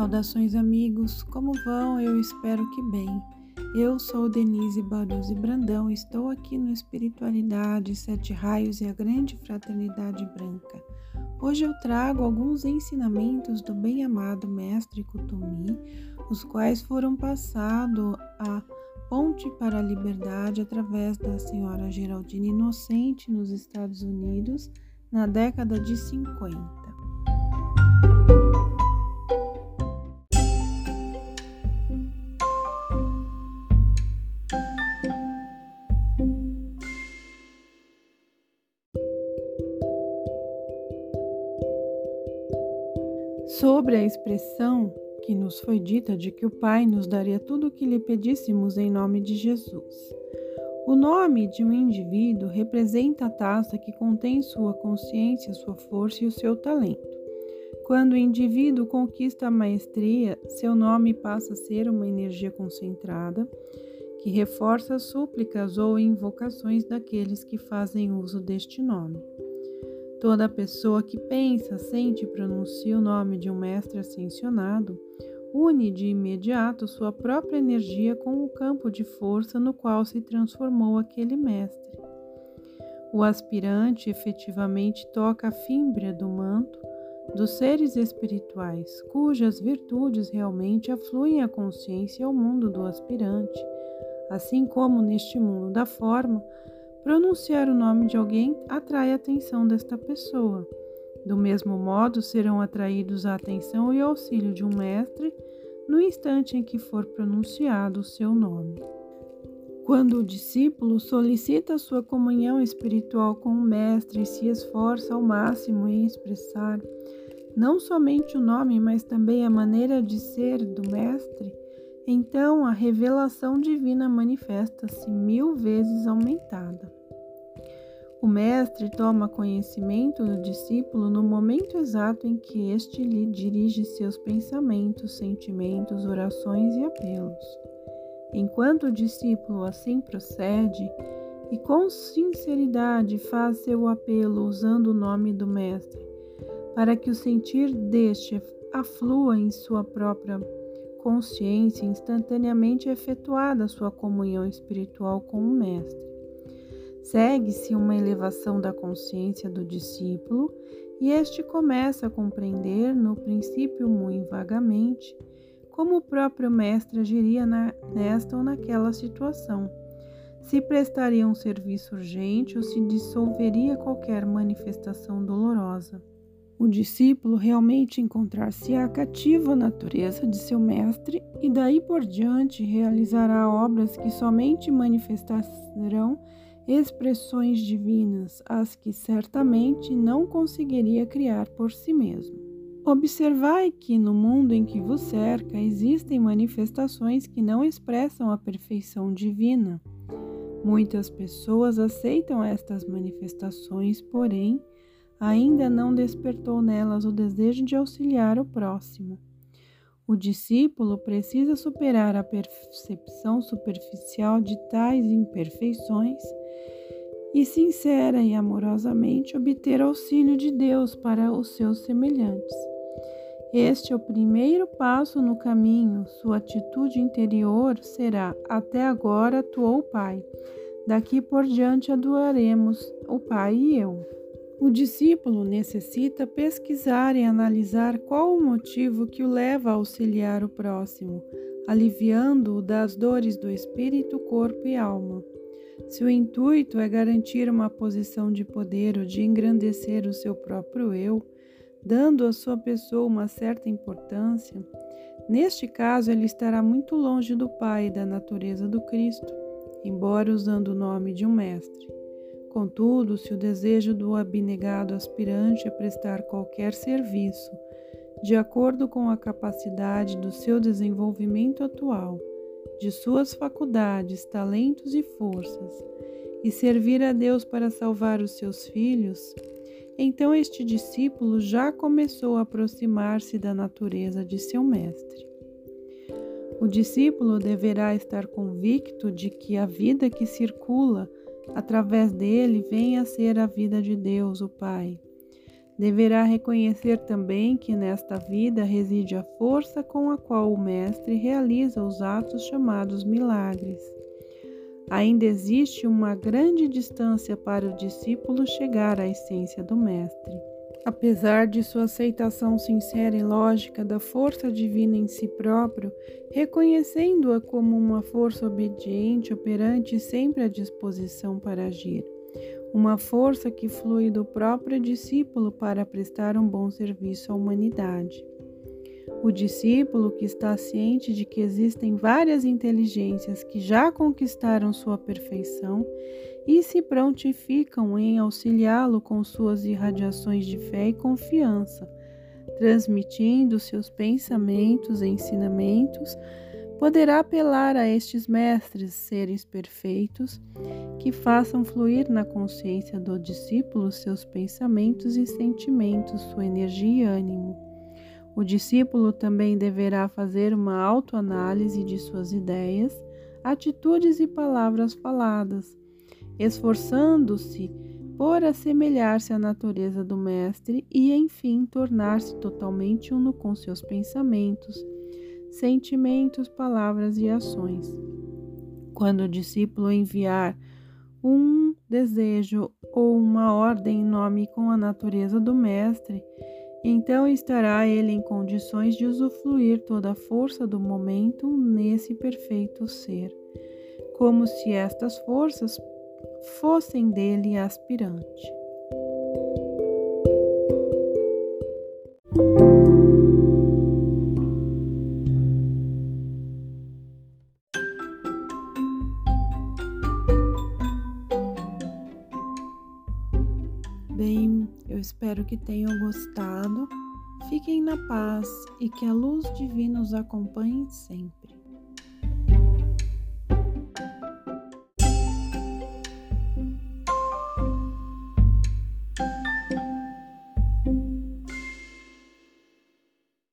Saudações, amigos. Como vão? Eu espero que bem. Eu sou Denise Baruzzi Brandão. Estou aqui no Espiritualidade, Sete Raios e a Grande Fraternidade Branca. Hoje eu trago alguns ensinamentos do bem-amado Mestre Kutumi, os quais foram passados a ponte para a liberdade através da senhora Geraldine Inocente nos Estados Unidos na década de 50. Sobre a expressão que nos foi dita de que o Pai nos daria tudo o que lhe pedíssemos em nome de Jesus. O nome de um indivíduo representa a taça que contém sua consciência, sua força e o seu talento. Quando o indivíduo conquista a maestria, seu nome passa a ser uma energia concentrada que reforça as súplicas ou invocações daqueles que fazem uso deste nome. Toda pessoa que pensa, sente e pronuncia o nome de um mestre ascensionado une de imediato sua própria energia com o campo de força no qual se transformou aquele mestre. O aspirante efetivamente toca a fímbria do manto dos seres espirituais, cujas virtudes realmente afluem à consciência ao mundo do aspirante, assim como neste mundo da forma Pronunciar o nome de alguém atrai a atenção desta pessoa. Do mesmo modo, serão atraídos a atenção e auxílio de um mestre no instante em que for pronunciado o seu nome. Quando o discípulo solicita sua comunhão espiritual com o mestre e se esforça ao máximo em expressar não somente o nome, mas também a maneira de ser do mestre, então a revelação divina manifesta-se mil vezes aumentada. O mestre toma conhecimento do discípulo no momento exato em que este lhe dirige seus pensamentos, sentimentos, orações e apelos. Enquanto o discípulo assim procede e com sinceridade faz seu apelo usando o nome do mestre, para que o sentir deste aflua em sua própria consciência, instantaneamente é efetuada sua comunhão espiritual com o Mestre. Segue-se uma elevação da consciência do discípulo e este começa a compreender, no princípio muito vagamente, como o próprio Mestre agiria na, nesta ou naquela situação. Se prestaria um serviço urgente ou se dissolveria qualquer manifestação dolorosa o discípulo realmente encontrar-se-á cativo à natureza de seu mestre e daí por diante realizará obras que somente manifestarão expressões divinas, as que certamente não conseguiria criar por si mesmo. Observai que no mundo em que vos cerca existem manifestações que não expressam a perfeição divina. Muitas pessoas aceitam estas manifestações, porém, ainda não despertou nelas o desejo de auxiliar o próximo. O discípulo precisa superar a percepção superficial de tais imperfeições e, sincera e amorosamente, obter auxílio de Deus para os seus semelhantes. Este é o primeiro passo no caminho. Sua atitude interior será: Até agora atuou o Pai. Daqui por diante adoraremos o Pai e eu. O discípulo necessita pesquisar e analisar qual o motivo que o leva a auxiliar o próximo, aliviando-o das dores do espírito, corpo e alma. Se o intuito é garantir uma posição de poder ou de engrandecer o seu próprio eu, dando à sua pessoa uma certa importância, neste caso ele estará muito longe do Pai e da natureza do Cristo, embora usando o nome de um mestre. Contudo, se o desejo do abnegado aspirante é prestar qualquer serviço, de acordo com a capacidade do seu desenvolvimento atual, de suas faculdades, talentos e forças, e servir a Deus para salvar os seus filhos, então este discípulo já começou a aproximar-se da natureza de seu mestre. O discípulo deverá estar convicto de que a vida que circula através dele venha a ser a vida de Deus, o Pai. Deverá reconhecer também que nesta vida reside a força com a qual o Mestre realiza os atos chamados milagres. Ainda existe uma grande distância para o discípulo chegar à essência do Mestre. Apesar de sua aceitação sincera e lógica da força divina em si próprio, reconhecendo-a como uma força obediente, operante sempre à disposição para agir uma força que flui do próprio discípulo para prestar um bom serviço à humanidade. O discípulo que está ciente de que existem várias inteligências que já conquistaram sua perfeição e se prontificam em auxiliá-lo com suas irradiações de fé e confiança, transmitindo seus pensamentos e ensinamentos poderá apelar a estes mestres, seres perfeitos, que façam fluir na consciência do discípulo seus pensamentos e sentimentos, sua energia e ânimo. O discípulo também deverá fazer uma autoanálise de suas ideias, atitudes e palavras faladas, esforçando-se por assemelhar-se à natureza do Mestre e, enfim, tornar-se totalmente uno com seus pensamentos sentimentos, palavras e ações. Quando o discípulo enviar um desejo ou uma ordem em nome com a natureza do Mestre, então estará ele em condições de usufruir toda a força do momento nesse perfeito ser, como se estas forças fossem dele aspirante. Espero que tenham gostado. Fiquem na paz e que a luz divina os acompanhe sempre.